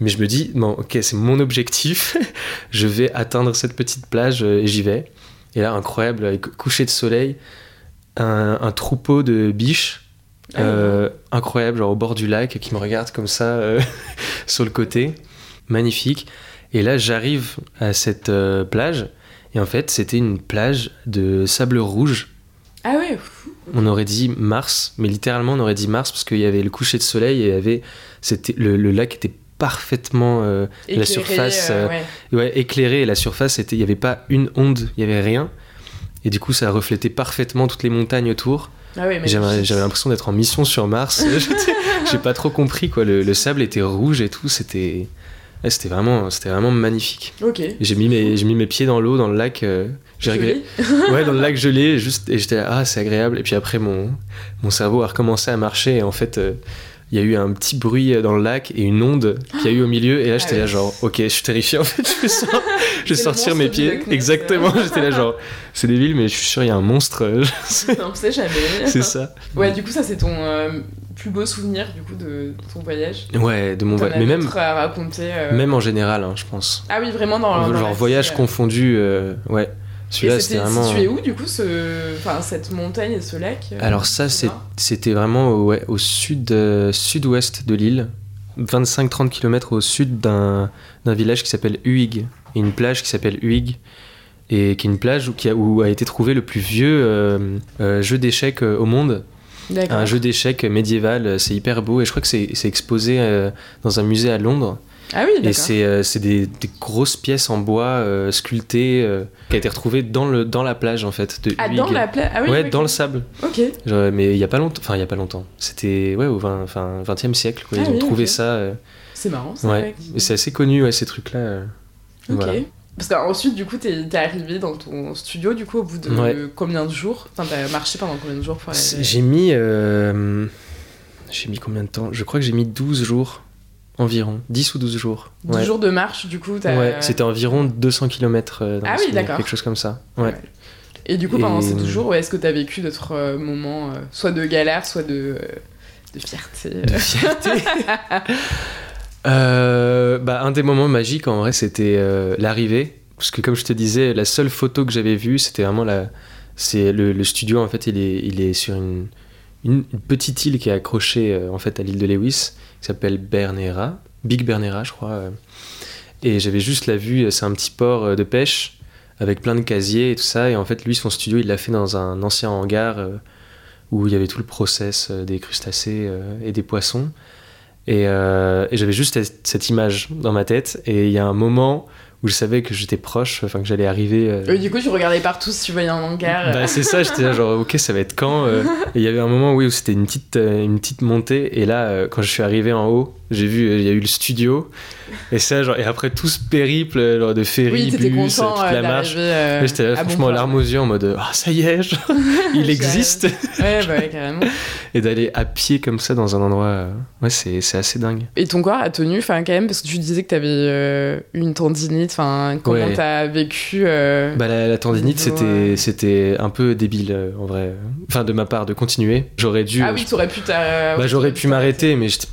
Mais je me dis, bon, ok, c'est mon objectif, je vais atteindre cette petite plage euh, et j'y vais. Et là, incroyable, avec coucher de soleil, un, un troupeau de biches, Ah, euh, incroyable, genre au bord du lac, qui me regardent comme ça euh, sur le côté, magnifique. Et là, j'arrive à cette euh, plage, et en fait, c'était une plage de sable rouge. Ah ouais. On aurait dit Mars, mais littéralement on aurait dit Mars parce qu'il y avait le coucher de soleil et il y avait, c'était, le, le lac était parfaitement euh, la Éclairé, surface euh, euh, ouais. ouais, éclairé et la surface, c'était, il n'y avait pas une onde, il n'y avait rien. Et du coup, ça reflétait parfaitement toutes les montagnes autour. Ah J'avais, l'impression d'être en mission sur Mars. J'ai pas trop compris quoi. Le, le sable était rouge et tout. C'était, ouais, c'était vraiment, c'était vraiment magnifique. J'ai mis mes, j'ai mis mes pieds dans l'eau, dans le lac. euh, j'ai Joli. regretté- Ouais, dans le lac gelé. Juste, et j'étais ah, c'est agréable. Et puis après, mon, mon cerveau a recommencé à marcher. Et en fait, il y a eu un petit bruit dans le lac et une onde qu'il y a eu au milieu. Et là, j'étais Ah là, ouais. genre, ok, je suis terrifié. En fait, je vais, je vais sortir mes pieds. Exactement. J'étais là, genre, c'est débile, mais je suis sûr, il y a un monstre. on sait jamais. c'est ça. Ouais, du coup, ça, c'est ton euh, plus beau souvenir du coup de ton voyage. Ouais, de mon voyage. Mais même, d'autres à raconter. euh, même en général, hein, je pense. Ah oui, vraiment dans, Genre voyage vie, euh. confondu, euh, ouais. Celui-là, c'était vraiment. situé où du coup, ce... enfin, cette montagne et ce lac euh, Alors ça, c'était vraiment au, sud, euh, sud-ouest de l'île, 25-30 km au sud d'un village qui s'appelle Uig, et une plage qui s'appelle Uig, et qui est une plage où, qui a, où a été trouvé le plus vieux euh, euh, jeu d'échecs euh, au monde. Un jeu d'échecs médiéval, euh, c'est hyper beau, et je crois que c'est exposé euh, dans un musée à Londres. Ah oui, Et c'est euh, c'est des, des grosses pièces en bois euh, sculptées euh, qui a été retrouvée dans, le, dans la plage en fait de Ah, dans la plage Ah oui, ouais, dans le sable. Ok. Genre, mais il y a pas longtemps, enfin il y a pas longtemps. C'était ouais au 20, enfin, 20e siècle quoi. Ils Ah ont trouvé ça. euh, C'est marrant ça. ouais. C'est assez connu ouais, ces trucs là. Ok. Voilà. Parce qu'ensuite, du coup, t'es t'es arrivé dans ton studio, du coup, au bout de Ouais. combien de jours? Enfin, t'as marché pendant combien de jours pour arriver J'ai mis j'ai mis combien de temps? Je crois que j'ai mis 12 jours environ, 10 ou 12 jours. 12 Ouais. jours de marche, du coup. Ouais, c'était environ 200 km dans Ah oui, d'accord. quelque chose comme ça. Ouais. Et du coup, pendant Et- ces 12 jours, est-ce que t'as vécu d'autres euh, moments, euh, soit de galère, soit de, euh, de fierté euh de fierté. Euh, bah, un des moments magiques en vrai c'était euh, l'arrivée parce que comme je te disais la seule photo que j'avais vue c'était vraiment la c'est le, le studio en fait il est, il est sur une, une, une petite île qui est accrochée euh, en fait à l'île de Lewis qui s'appelle Bernera Big Bernera je crois euh. et j'avais juste la vue c'est un petit port euh, de pêche avec plein de casiers et tout ça et en fait lui son studio il l'a fait dans un ancien hangar euh, où il y avait tout le process des crustacés et des poissons et, j'avais juste cette image dans ma tête. Et il y a un moment où je savais que j'étais proche, enfin que j'allais arriver. euh, Euh, Du coup, tu regardais partout si tu voyais un hangar. bah, c'est ça, j'étais là genre ok ça va être quand euh. Et il y avait un moment oui, où c'était une petite, euh, une petite montée et là quand je suis arrivé en haut j'ai vu il y a eu le studio et ça genre et après tout ce périple genre de ferry, oui, bus, content toute la marche. j'étais là bon franchement port. larmes aux yeux en mode ah ça y est genre, il existe Ouais, bah ouais, carrément. et d'aller à pied comme ça dans un endroit ouais c'est assez dingue. Et ton corps a tenu, enfin quand même, parce que tu disais que t'avais euh, une tendinite, enfin comment Ouais. t'as vécu euh, Bah la, la tendinite c'était euh, c'était un peu débile euh, en vrai. Enfin de ma part de continuer. J'aurais dû Ah euh, oui, t'aurais pu t'a- bah, j'aurais pu m'arrêter mais j'étais-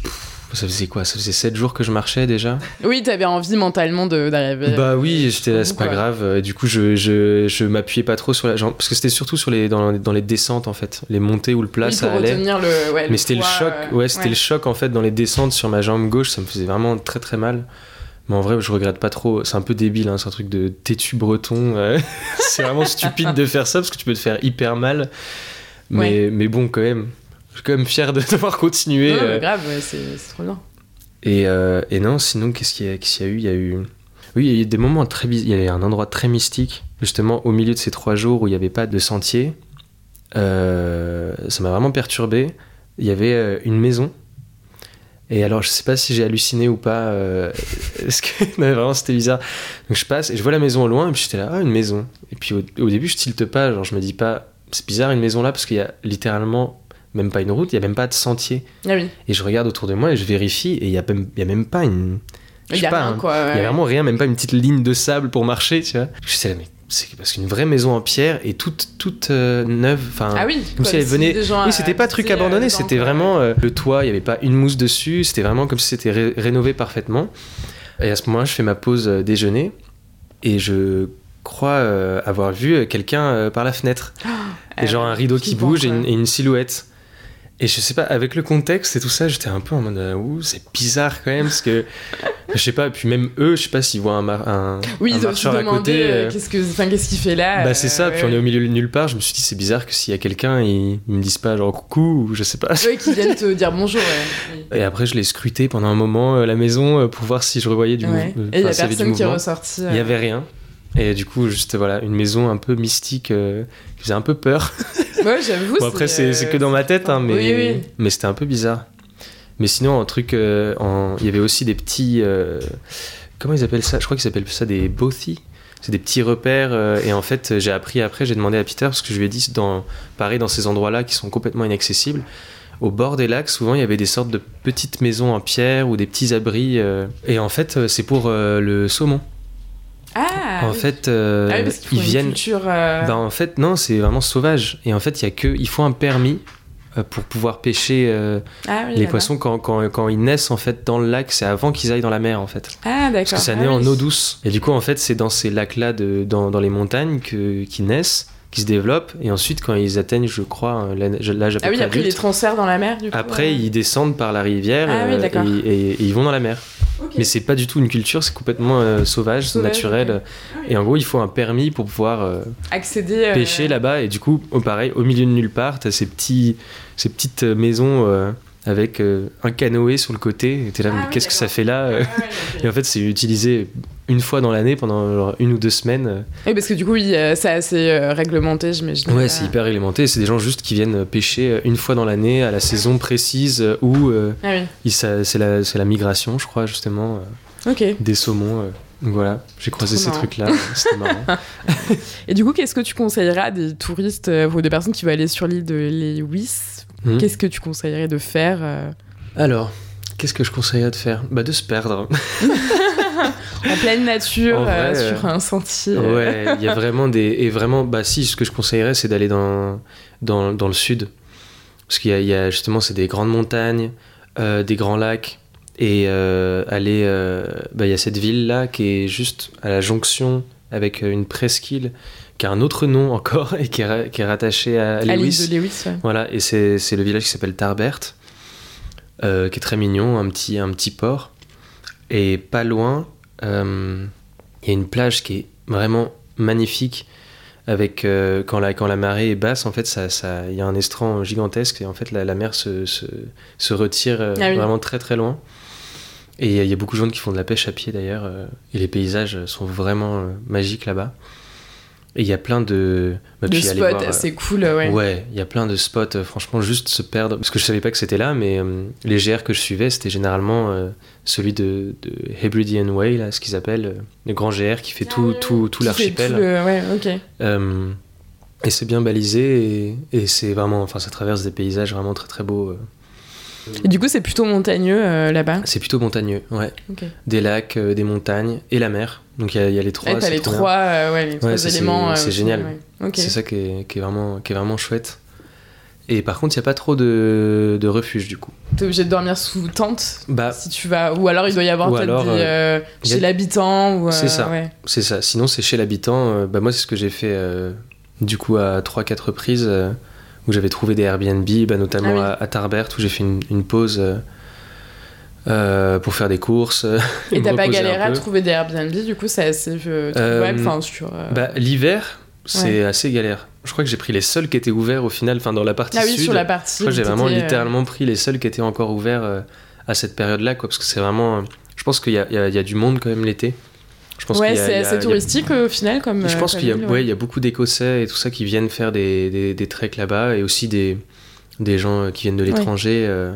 ça faisait quoi? Ça faisait 7 jours que je marchais déjà? Oui, t'avais envie mentalement d'arriver. Bah oui, j'étais là, c'est pas grave. Du coup, je, je, je m'appuyais pas trop sur la jambe. Parce que c'était surtout sur les, dans, dans les descentes en fait. Les montées ou le plat, Oui, ça pour allait. retenir le. Ouais, Mais c'était le choc, euh, ouais, c'était le choc en fait dans les descentes sur ma jambe gauche, ça me faisait vraiment très très mal. Mais en vrai, je regrette pas trop. C'est un peu débile, hein, c'est un truc de têtu breton. c'est vraiment stupide de faire ça parce que tu peux te faire hyper mal. Mais, mais bon, quand même, je suis quand même fier de devoir continuer. Non, euh, mais grave, ouais, c'est trop bien. et, euh, et non, sinon, qu'est-ce qu'il y, a- y a eu? Il y a eu. Oui, il y a eu des moments très bizarres. Il y avait un endroit très mystique, justement, au milieu de ces trois jours où il n'y avait pas de sentier. Euh, ça m'a vraiment perturbé. Il y avait une maison. Et alors, je sais pas si j'ai halluciné ou pas. euh, parce que non, vraiment, c'était bizarre. Donc, je passe et je vois la maison au loin, et puis j'étais là, ah, une maison. Et puis, au, au début, je tilte pas. Genre, je me dis pas, c'est bizarre une maison là parce qu'il y a littéralement même pas une route, il y a même pas de sentier. Ah oui. Et je regarde autour de moi et je vérifie et il y a même, il y a même pas une. Il y a pas, rien, un- quoi. il y a vraiment rien, même pas une petite ligne de sable pour marcher, tu vois. Je sais, mais c'est parce qu'une vraie maison en pierre et toute, toute euh, neuve. Enfin, Ah oui. comme si elle venait- oui, c'était pas truc euh, abandonné, c'était vraiment euh, le toit, il y avait pas une mousse dessus, c'était vraiment comme si c'était ré- rénové parfaitement. Et à ce moment-là, je fais ma pause euh, déjeuner et je crois avoir vu quelqu'un par la fenêtre. Ah, et genre un rideau qui bouge et quoi. une, et une silhouette. Et je sais pas, avec le contexte et tout ça, j'étais un peu en mode, euh, ouh, c'est bizarre quand même, parce que, je sais pas, puis même eux, je sais pas s'ils voient un, mar- un, Oui, un marcheur à côté. euh, euh, qu'est-ce que, enfin, qu'est-ce qu'il fait là. bah c'est ça, euh, puis on est au milieu de nulle part, je me suis dit, c'est bizarre que s'il y a quelqu'un, ils, ils me disent pas genre coucou, ou je sais pas. Ouais, qui viennent te dire bonjour. ouais. Et après, je l'ai scruté pendant un moment, euh, la maison, pour voir si je revoyais du Ouais. mouvement. Et il y a y personne qui est ressorti. Il y avait rien. Et du coup, juste voilà, une maison un peu mystique euh, qui faisait un peu peur. Ouais, j'avoue. Bon, après, c'est que dans ma tête, hein, mais, Oui, oui. mais c'était un peu bizarre. Mais sinon, un truc, euh, en- il y avait aussi des petits. euh, comment ils appellent ça? Je crois qu'ils appellent ça des bothy. C'est des petits repères. euh, et en fait, j'ai appris après, j'ai demandé à Peter, parce que je lui ai dit, dans, pareil, dans ces endroits-là qui sont complètement inaccessibles, au bord des lacs, souvent, il y avait des sortes de petites maisons en pierre ou des petits abris. euh, et en fait, c'est pour euh, le saumon. Ah. en oui. fait, euh, Ah oui, parce ils viennent. culture. euh, Bah, en fait, non, c'est vraiment sauvage. Et en fait, il y a que, il faut un permis euh, pour pouvoir pêcher euh, ah, oui, les poissons quand, quand, quand ils naissent en fait dans le lac. C'est avant qu'ils aillent dans la mer en fait. Ah, d'accord. Parce que ça Ah naît en eau douce. Et du coup, en fait, c'est dans ces lacs-là, de- dans, dans les montagnes, que, qu'ils naissent, qui se développent. Et ensuite, quand ils atteignent, je crois, l'âge l'âge à peu Ah oui, près après, ils les transfèrent dans la mer, du coup. après, euh. ils descendent par la rivière Ah euh, et, et- et ils vont dans la mer. Mais c'est pas du tout une culture, c'est complètement euh, sauvage, Sauvage, naturel. Ah oui. Et en gros, il faut un permis pour pouvoir euh, Accéder. euh, pêcher là-bas. Et du coup, au pareil, au milieu de nulle part, t'as ces, petits, ces petites euh, maisons euh, avec euh, un canoë sur le côté. Et t'es là, Ah mais oui, qu'est-ce que ça fait là euh Ah ouais. Et en fait, c'est utilisé une fois dans l'année pendant genre, une ou deux semaines. Oui, parce que du coup, oui, euh, c'est assez euh, réglementé, j'imagine. Ouais, Euh, c'est hyper réglementé. C'est des gens juste qui viennent pêcher euh, une fois dans l'année à la saison précise euh, où euh, Ah oui, c'est la, la migration, je crois, justement, euh, des saumons. euh. Donc voilà, j'ai croisé ces trucs-là. C'était marrant. Et du coup, qu'est-ce que tu conseillerais à des touristes euh, ou des personnes qui veulent aller sur l'île de Lewis? Mhm. Qu'est-ce que tu conseillerais de faire euh, Alors, qu'est-ce que je conseillerais de faire? Bah, de se perdre. en pleine nature, vrai, euh, euh, sur un sentier. Ouais, il y a vraiment des. Et vraiment, bah si, ce que je conseillerais, c'est d'aller dans, dans, dans le sud. Parce qu'il y a, il y a justement, c'est des grandes montagnes, euh, des grands lacs. Et euh, aller. bah, il y a cette ville-là qui est juste à la jonction avec une presqu'île qui a un autre nom encore et qui est, qui est rattachée à à Lewis. de Lewis. ouais. Voilà, et c'est c'est le village qui s'appelle Tarbert, qui est très mignon, un petit, un petit port. Et pas loin, euh, il y a une plage qui est vraiment magnifique. Avec, euh, quand, la, quand la marée est basse, en fait, ça, ça, il y a un estran gigantesque et en fait, la, la mer se, se, se retire euh, Ah oui. vraiment très très loin. Et il y a- il y a beaucoup de gens qui font de la pêche à pied d'ailleurs, euh, et les paysages sont vraiment euh, magiques là-bas. Et il y a plein de. bah, De spots voir, euh, assez cool, ouais. Ouais, il y a plein de spots, euh, franchement, juste se perdre. Parce que je savais pas que c'était là, mais euh, les GR que je suivais, c'était généralement euh, celui de, de Hebridean Way, là, ce qu'ils appellent, euh, le grand GR qui fait tout, tout, tout fait l'archipel. tout le- Ouais, ok. Euh, et c'est bien balisé, et, et c'est vraiment. Enfin, ça traverse des paysages vraiment très très beaux. Et du coup, c'est plutôt montagneux euh, là-bas. C'est plutôt montagneux, ouais. Des lacs, euh, des montagnes et la mer. Donc il y, a- il y a les trois. Et t'as les trois, euh, ouais, les trois éléments. c'est génial. ouais. C'est ça qui est, qui est vraiment, qui est vraiment chouette. Et par contre, il n'y a pas trop de, de refuge du coup. T'es obligé de dormir sous tente Bah, si tu vas. Ou alors il doit y avoir peut-être des, euh, a- chez l'habitant. ou, euh, C'est ça. ouais. c'est ça. Sinon, c'est chez l'habitant. Bah, moi, c'est ce que j'ai fait du coup à 3-4 reprises où j'avais trouvé des Airbnb, bah, notamment Ah oui. à, à Tarbert où j'ai fait une, une pause euh, euh, pour faire des courses. Et me t'as pas galéré à trouver des Airbnb, du coup, c'est assez euh, Euh, sur. euh, Bah, L'hiver, c'est assez galère. Je crois que j'ai pris les seuls qui étaient ouverts au final, enfin dans la partie ah oui, sud. sur la partie. Je crois que j'ai vraiment euh, littéralement pris les seuls qui étaient encore ouverts euh, à cette période-là, quoi, parce que c'est vraiment. euh, Je pense qu'il y a du monde quand même l'été. Je pense Ouais, qu'il y a- c'est assez a- touristique au final, comme. Je euh, pense qu'il y ouais, il y a beaucoup d'Écossais et tout ça qui viennent faire des, des, des treks là-bas et aussi des, des gens euh, qui viennent de l'étranger. euh,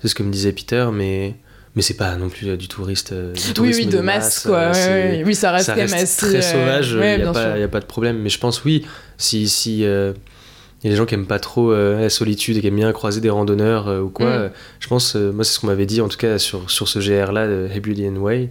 C'est ce que me disait Peter, mais, mais c'est pas non plus du touriste. du Oui, oui, de masse, quoi. ouais, ouais. Oui, ça reste ça quand même reste assez. très euh, sauvage, il ouais, n'y a, pas- sûr. y a pas de problème. Mais je pense, oui, si, si, euh, il y a des gens qui aiment pas trop euh, la solitude et qui aiment bien croiser des randonneurs euh, ou quoi. Mm. Je pense, euh, moi, c'est ce qu'on m'avait dit, en tout cas, sur, sur ce GR-là, de Hebridean Way.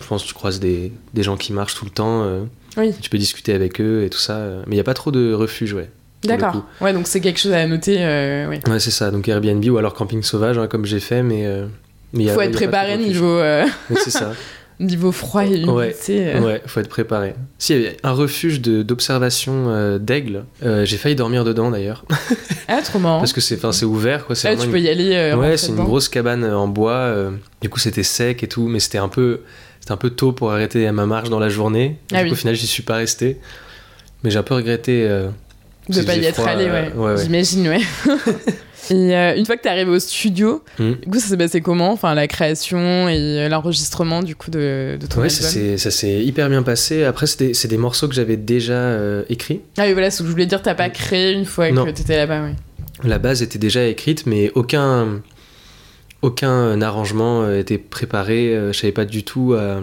Je pense que tu croises des, des gens qui marchent tout le temps. euh, Oui. tu peux discuter avec eux et tout ça. euh, Mais il n'y a pas trop de refuge, ouais. D'accord. Ouais, donc c'est quelque chose à noter. euh, ouais. Ouais, c'est ça. Donc Airbnb ou alors camping sauvage, hein, comme j'ai fait, mais. euh, mais il a- Faut être préparé niveau, c'est ça. niveau froid et humidité. Ouais. Ouais, faut être préparé. S'il y avait un refuge d'observation d'aigle, euh, j'ai failli dormir dedans d'ailleurs. Ah, trop marrant. Parce que c'est ouvert, quoi. c'est Ah, tu une- peux y aller. Ouais, c'est une grosse cabane en bois. du coup, c'était sec et tout, mais c'était un peu, c'était un peu tôt pour arrêter ma marche dans la journée. Ah du oui. coup, au final, j'y suis pas resté. Mais j'ai un peu regretté. euh, De pas y être allé, euh, ouais. ouais, ouais. J'imagine, ouais. et euh, une fois que t'es arrivé au studio, Hmm. du coup, ça s'est passé comment? Enfin, la création et euh, l'enregistrement, du coup, de, de ton Ouais, ça album? s'est ça s'est hyper bien passé. Après, c'est des, morceaux que j'avais déjà euh, écrits. Ah oui, voilà, ce que je voulais dire, t'as pas créé une fois Non. que t'étais là-bas, ouais. La base était déjà écrite, mais aucun, aucun arrangement euh, était préparé. Euh, Je savais pas du tout euh,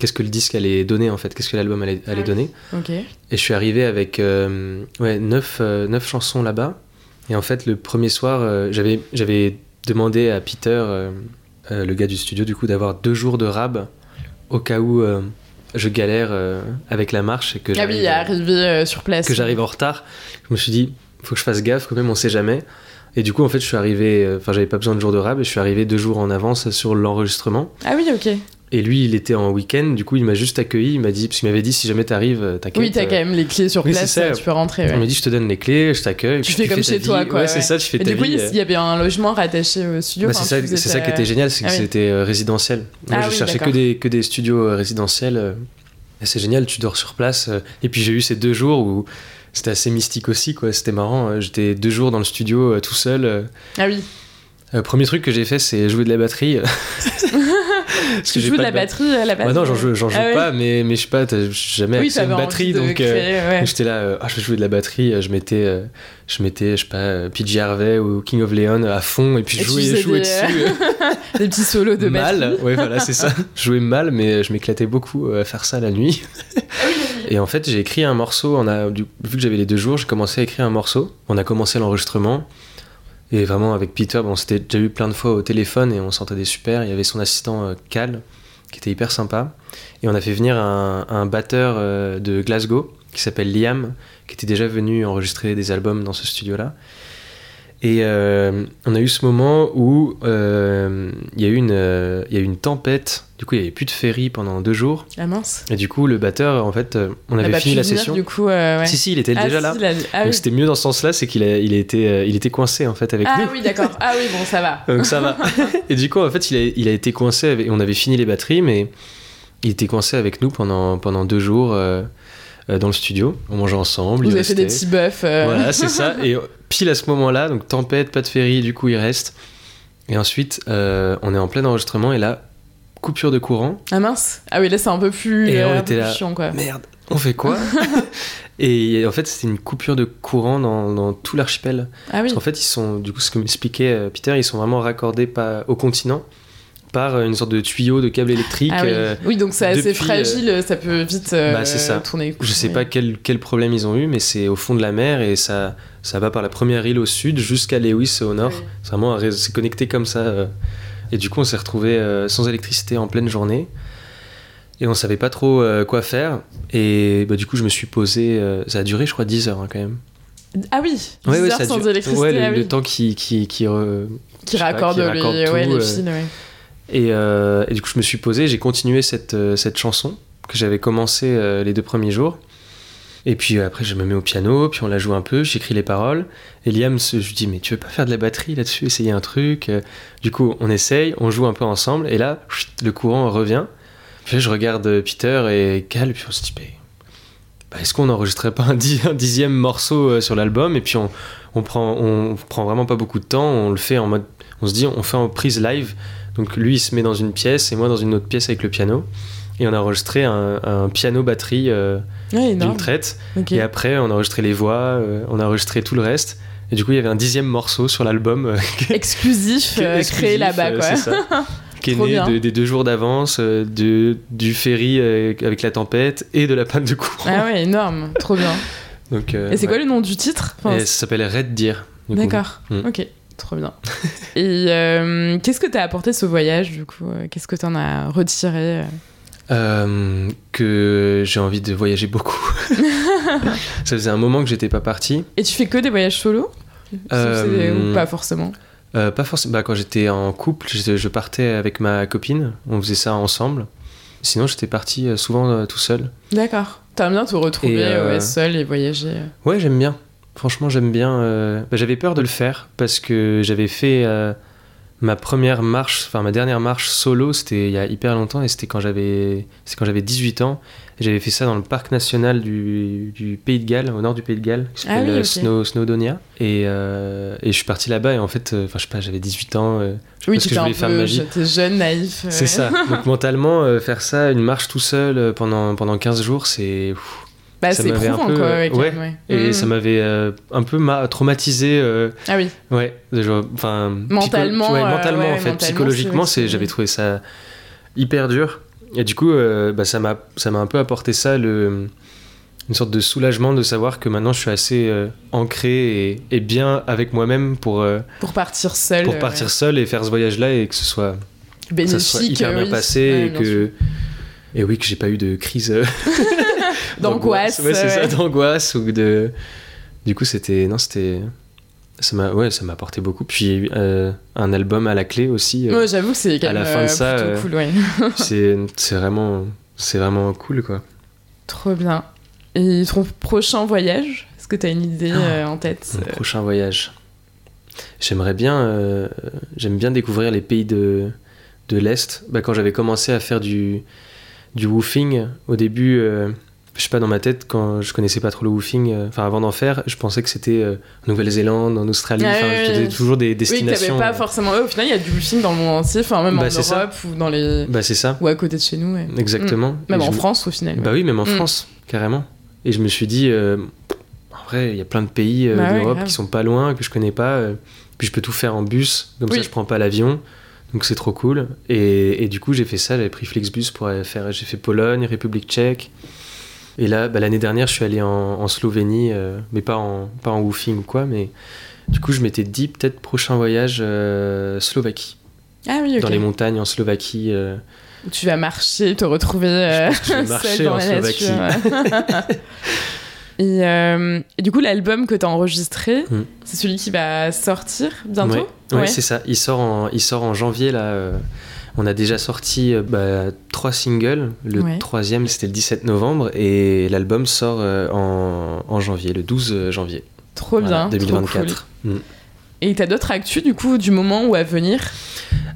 qu'est-ce que le disque allait donner en fait, qu'est-ce que l'album allait, allait Ah. donner. Et je suis arrivé avec euh, ouais, neuf, euh, neuf chansons là-bas. Et en fait, le premier soir, euh, j'avais, j'avais demandé à Peter, euh, euh, le gars du studio, du coup, d'avoir deux jours de rab au cas où euh, je galère euh, avec la marche et que Ah oui, j'arrive, arrivé euh, sur place. que j'arrive en retard. Je me suis dit, faut que je fasse gaffe, quand même, on sait jamais. Et du coup, en fait, je suis arrivé, euh, enfin, j'avais pas besoin de jours de rab et je suis arrivé deux jours en avance sur l'enregistrement. Ah oui, ok. Et lui, il était en week-end, du coup, il m'a juste accueilli. Il m'a dit, parce qu'il m'avait dit, si jamais t'arrives, euh, t'inquiète. Oui, t'as euh, quand même les clés sur oui, place, tu peux rentrer. Il m'a dit, je te donne les clés, je t'accueille. Tu fais comme ta chez vie. toi, quoi, Ouais, ouais. c'est ça, tu fais Et ta du coup, vie. il euh. il y avait un logement rattaché au studio. Bah, c'est ça, tu ça qui était génial, c'est que Ah oui. c'était résidentiel. Moi, Ah je oui, cherchais que des, que des studios résidentiels. c'est génial, tu dors sur place. et puis j'ai eu ces deux jours où c'était assez mystique aussi, quoi. C'était marrant. euh, J'étais deux jours dans le studio euh, tout seul. euh. Ah oui. Euh, premier truc que j'ai fait, c'est jouer de la batterie. Parce Tu j'ai joues de la ba- batterie la base Ouais, non, j'en joue, j'en joue Ah ouais. pas, mais, mais je sais pas, t'as jamais Oui, accès à une batterie, donc euh, ouais. j'étais là, euh, ah, je vais jouer de la batterie, je mettais, euh, je mettais, je sais pas, PJ Harvey ou King of Leon à fond, et puis je jouais, des, dessus. Des petits solos de mal, batterie. ouais, voilà, c'est ça. Je jouais mal, mais je m'éclatais beaucoup à faire ça la nuit. Et en fait, j'ai écrit un morceau, on a, vu que j'avais les deux jours, j'ai commencé à écrire un morceau. On a commencé l'enregistrement. Et vraiment, avec Peter, bon, on s'était déjà eu plein de fois au téléphone et on s'entendait super. Il y avait son assistant euh, Cal, qui était hyper sympa. Et on a fait venir un, un batteur euh, de Glasgow, qui s'appelle Liam, qui était déjà venu enregistrer des albums dans ce studio-là. Et euh, on a eu ce moment où euh, il y, a eu une, euh, y a eu une tempête. Du coup, il n'y avait plus de ferry pendant deux jours. Ah mince. Et du coup, le batteur, en fait, euh, on Il a avait pas fini la venir, session. Du coup, euh, ouais. Si, si, il était Ah, déjà si, là. Ah Donc oui. c'était mieux dans ce sens-là, c'est qu'il il euh, il était coincé en fait avec Ah nous. oui, d'accord. Ah oui, bon, ça va. Donc ça va. et du coup, en fait, il a, il a été coincé. Avec, on avait fini les batteries, mais il était coincé avec nous pendant, pendant deux jours euh, euh, dans le studio. On mangeait ensemble. Vous avez fait des petits bœufs. euh, Voilà, c'est ça. Et pile à ce moment-là, donc tempête, pas de ferry, du coup il reste. Et ensuite, euh, on est en plein enregistrement et là, coupure de courant. Ah mince. Ah oui, là, c'est un peu plus, Et on euh, était là. plus chiant, quoi. Merde, on fait quoi Et en fait, c'était une coupure de courant dans, dans tout l'archipel. Ah oui. Parce qu'en fait, ils sont, du coup, ce que m'expliquait euh, Peter, ils sont vraiment raccordés pas, au continent par euh, une sorte de tuyau de câble électrique. Ah oui. euh, oui, donc c'est assez depuis, fragile, ça peut vite euh, Bah, c'est ça. tourner. je sais pas quel, quel problème ils ont eu, mais c'est au fond de la mer et ça, ça va par la première île au sud jusqu'à Lewis au nord. Oui. C'est vraiment c'est connecté comme ça. euh. Et du coup, on s'est retrouvé euh, sans électricité en pleine journée. Et on savait pas trop euh, quoi faire. Et bah, du coup, je me suis posé. euh, ça a duré, je crois, 10 heures hein, quand même. Ah oui, 10 Ouais, ouais, heures sans dure- électricité, ouais, le, ah oui. le temps qui, qui, qui, re- qui sais pas, raccorde, qui les, raccorde tout, les euh, fils, ouais. Et, euh, et du coup, je me suis posé, j'ai continué cette, euh, cette chanson que j'avais commencé euh, les deux premiers jours. Et puis après, je me mets au piano, puis on la joue un peu, j'écris les paroles. Et Liam, je lui dis, mais tu veux pas faire de la batterie là-dessus, essayer un truc Du coup, on essaye, on joue un peu ensemble, et là, le courant revient. Puis je regarde Peter et Cal, puis on se dit, bah, est-ce qu'on n'enregistrerait pas un, di- un dixième morceau sur l'album? Et puis on, on, prend, on prend vraiment pas beaucoup de temps, on le fait en mode, on se dit, on fait en prise live. Donc lui, il se met dans une pièce et moi dans une autre pièce avec le piano. Et on a enregistré un, un piano-batterie euh, Ouais, d'une traite. Et après, on a enregistré les voix, euh, on a enregistré tout le reste. Et du coup, il y avait un dixième morceau sur l'album euh, Exclusif, euh, exclusif, créé là-bas, quoi. c'est ça. qui est né de- des deux jours d'avance, de, du ferry avec la tempête et de la panne de courant. Ah ouais, énorme, trop bien. Donc, Et c'est quoi le nom du titre? Enfin, Et ça s'appelle Red Deer. D'accord, Mm. ok, trop bien. Et euh, qu'est-ce que t'as apporté ce voyage du coup? Qu'est-ce que t'en as retiré euh? Euh, que j'ai envie de voyager beaucoup. ça faisait un moment que j'étais pas parti. Et tu fais que des voyages solo? Euh, Ou pas forcément? Euh, pas forcément. Bah, quand j'étais en couple, je, je partais avec ma copine. On faisait ça ensemble. Sinon, j'étais parti souvent tout seul. D'accord. T'aimes bien te retrouver ouais, seul et voyager. Ouais, j'aime bien. Franchement, j'aime bien. euh, bah, j'avais peur de le faire parce que j'avais fait euh, ma première marche, enfin ma dernière marche solo, c'était il y a hyper longtemps et c'était quand j'avais, c'est quand j'avais 18 ans. J'avais fait ça dans le parc national du, du Pays de Galles, au nord du Pays de Galles, qui Ah s'appelle oui, euh. Snow, Snowdonia. Et, euh, et je suis parti là-bas et en fait, enfin je sais pas, j'avais 18 ans. euh, je sais Oui, pas ce tu que je voulais faire de peu ma vie. j'étais jeune, naïf. C'est ça. Donc mentalement, euh, faire ça, une marche tout seul pendant, pendant 15 jours, c'est... Bah, Ça c'est m'avait un peu, quoi. ouais, quand ouais. même, ouais. Et Mm. ça m'avait euh, un peu ma- traumatisé. euh, Ah oui. Ouais, genre, enfin, Mentalement, psycho- euh, mentalement en fait, mentalement, psychologiquement, c'est j'avais trouvé ça hyper dur. Et du coup, euh, bah, ça m'a, ça m'a un peu apporté ça, le, une sorte de soulagement de savoir que maintenant je suis assez ancré et, et bien avec moi-même pour, Pour partir seul. pour partir seul et faire ce voyage-là et que ce soit, que bénéfique. ça soit hyper bien oui. passé et sûr. que et oui que j'ai pas eu de crise D'angoisse. Ouais, c'est ça, d'angoisse ou de. Du coup, c'était. Non, c'était. Ça m'a ouais, ça m'a apporté beaucoup. Puis euh, un album à la clé aussi. euh, Ouais, j'avoue c'est quand à la fin de euh, ça, euh, cool, ouais. c'est c'est vraiment. C'est vraiment cool, quoi. Trop bien. Et ton prochain voyage Est-ce que t'as une idée Oh, euh, en tête Mon prochain voyage. J'aimerais bien. J'aime bien découvrir les pays de, de l'Est. Bah, quand j'avais commencé à faire du, du woofing, au début. Euh, je sais pas, dans ma tête, quand je connaissais pas trop le woofing, euh, enfin avant d'en faire, je pensais que c'était euh, en Nouvelle-Zélande, en Australie, Ah enfin, faisais ouais. toujours des Oui, destinations. t'avais pas forcément. Ouais, au final, il y a du bullshit dans le monde entier, enfin, même Bah, en ça. Europe ou dans les. Bah, c'est ça, ou à côté de chez nous. ouais. exactement. Même Et en je France, au final. Bah ouais. oui, même en Mm. France, carrément. Et je me suis dit, euh, en vrai, il y a plein de pays euh, Bah d'Europe qui sont pas loin, que je connais pas. euh, puis je peux tout faire en bus, comme Oui. ça je prends pas l'avion. Donc c'est trop cool. Et, et du coup, j'ai fait ça, j'avais pris Flixbus pour aller faire. J'ai fait Pologne, République tchèque. Et là, bah, l'année dernière, je suis allé en, en Slovénie, euh, mais pas en, pas en woofing ou quoi. Mais du coup, je m'étais dit, peut-être prochain voyage euh, Slovaquie. Ah oui, ok. Dans les montagnes en Slovaquie. euh, tu vas marcher, te retrouver euh, je vais seul marcher dans en la Slovaquie. nature. et, euh, et du coup, l'album que t'as enregistré, Mm. c'est celui qui va sortir bientôt? Ouais, ouais, c'est ça. Il sort en, il sort en janvier là. Euh, on a déjà sorti euh, bah, trois singles. Le Ouais. troisième c'était le 17 novembre et l'album sort euh, en, en janvier, le 12 janvier. Trop Voilà, bien. trop 2024. cool. Mm. Et t'as d'autres actus du coup du moment ou à venir?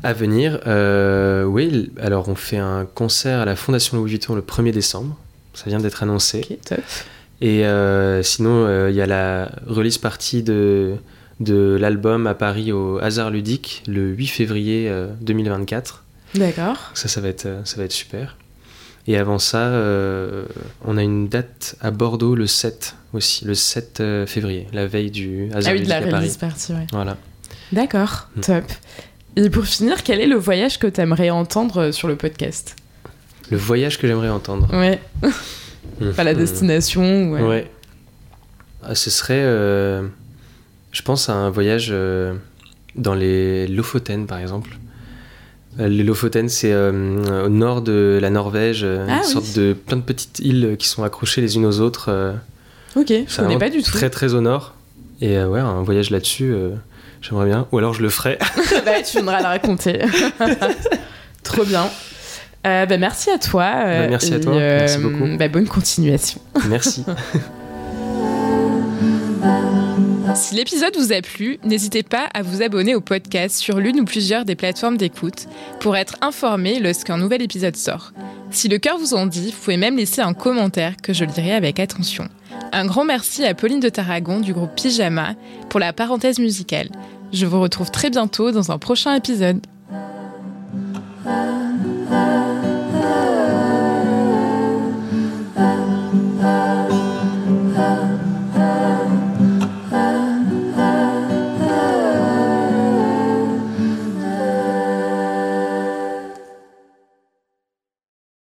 À venir, euh, oui. Alors on fait un concert à la Fondation Louis Vuitton le 1er décembre. Ça vient d'être annoncé. Ok, top. Et euh, sinon, euh, il y a la release party de, de l'album à Paris au Hasard Ludique le 8 février euh, 2024. D'accord. Ça, ça va être, euh, ça va être super. Et avant ça, euh, on a une date à Bordeaux le 7 aussi, le 7 euh, février, la veille du Hasard Ah oui, de la release party, ouais. Voilà. D'accord, Mm. top. Et pour finir, quel est le voyage que t'aimerais entendre euh, sur le podcast? Le voyage que j'aimerais entendre. Ouais, pas la Mhm. destination. Ouais. Ouais. Ah, ce serait, euh, je pense, à un voyage euh, dans les Lofoten, par exemple. Euh, Les Lofoten, c'est euh, au nord de la Norvège, euh, Ah une oui. sorte de plein de petites îles qui sont accrochées les unes aux autres. euh, Ok, je connais pas du tout. Très très au nord. Et ouais, un voyage là-dessus, j'aimerais bien. Ou alors je le ferai. bah, tu viendras le raconter. Trop bien. Bah, merci à toi. Bah, merci à toi. Merci beaucoup. bah, bonne continuation. Merci. Si l'épisode vous a plu, n'hésitez pas à vous abonner au podcast sur l'une ou plusieurs des plateformes d'écoute pour être informé lorsqu'un nouvel épisode sort. Si le cœur vous en dit, vous pouvez même laisser un commentaire que je lirai avec attention. Un grand merci à Pauline de Tarragon du groupe Pyjama pour la parenthèse musicale. Je vous retrouve très bientôt dans un prochain épisode.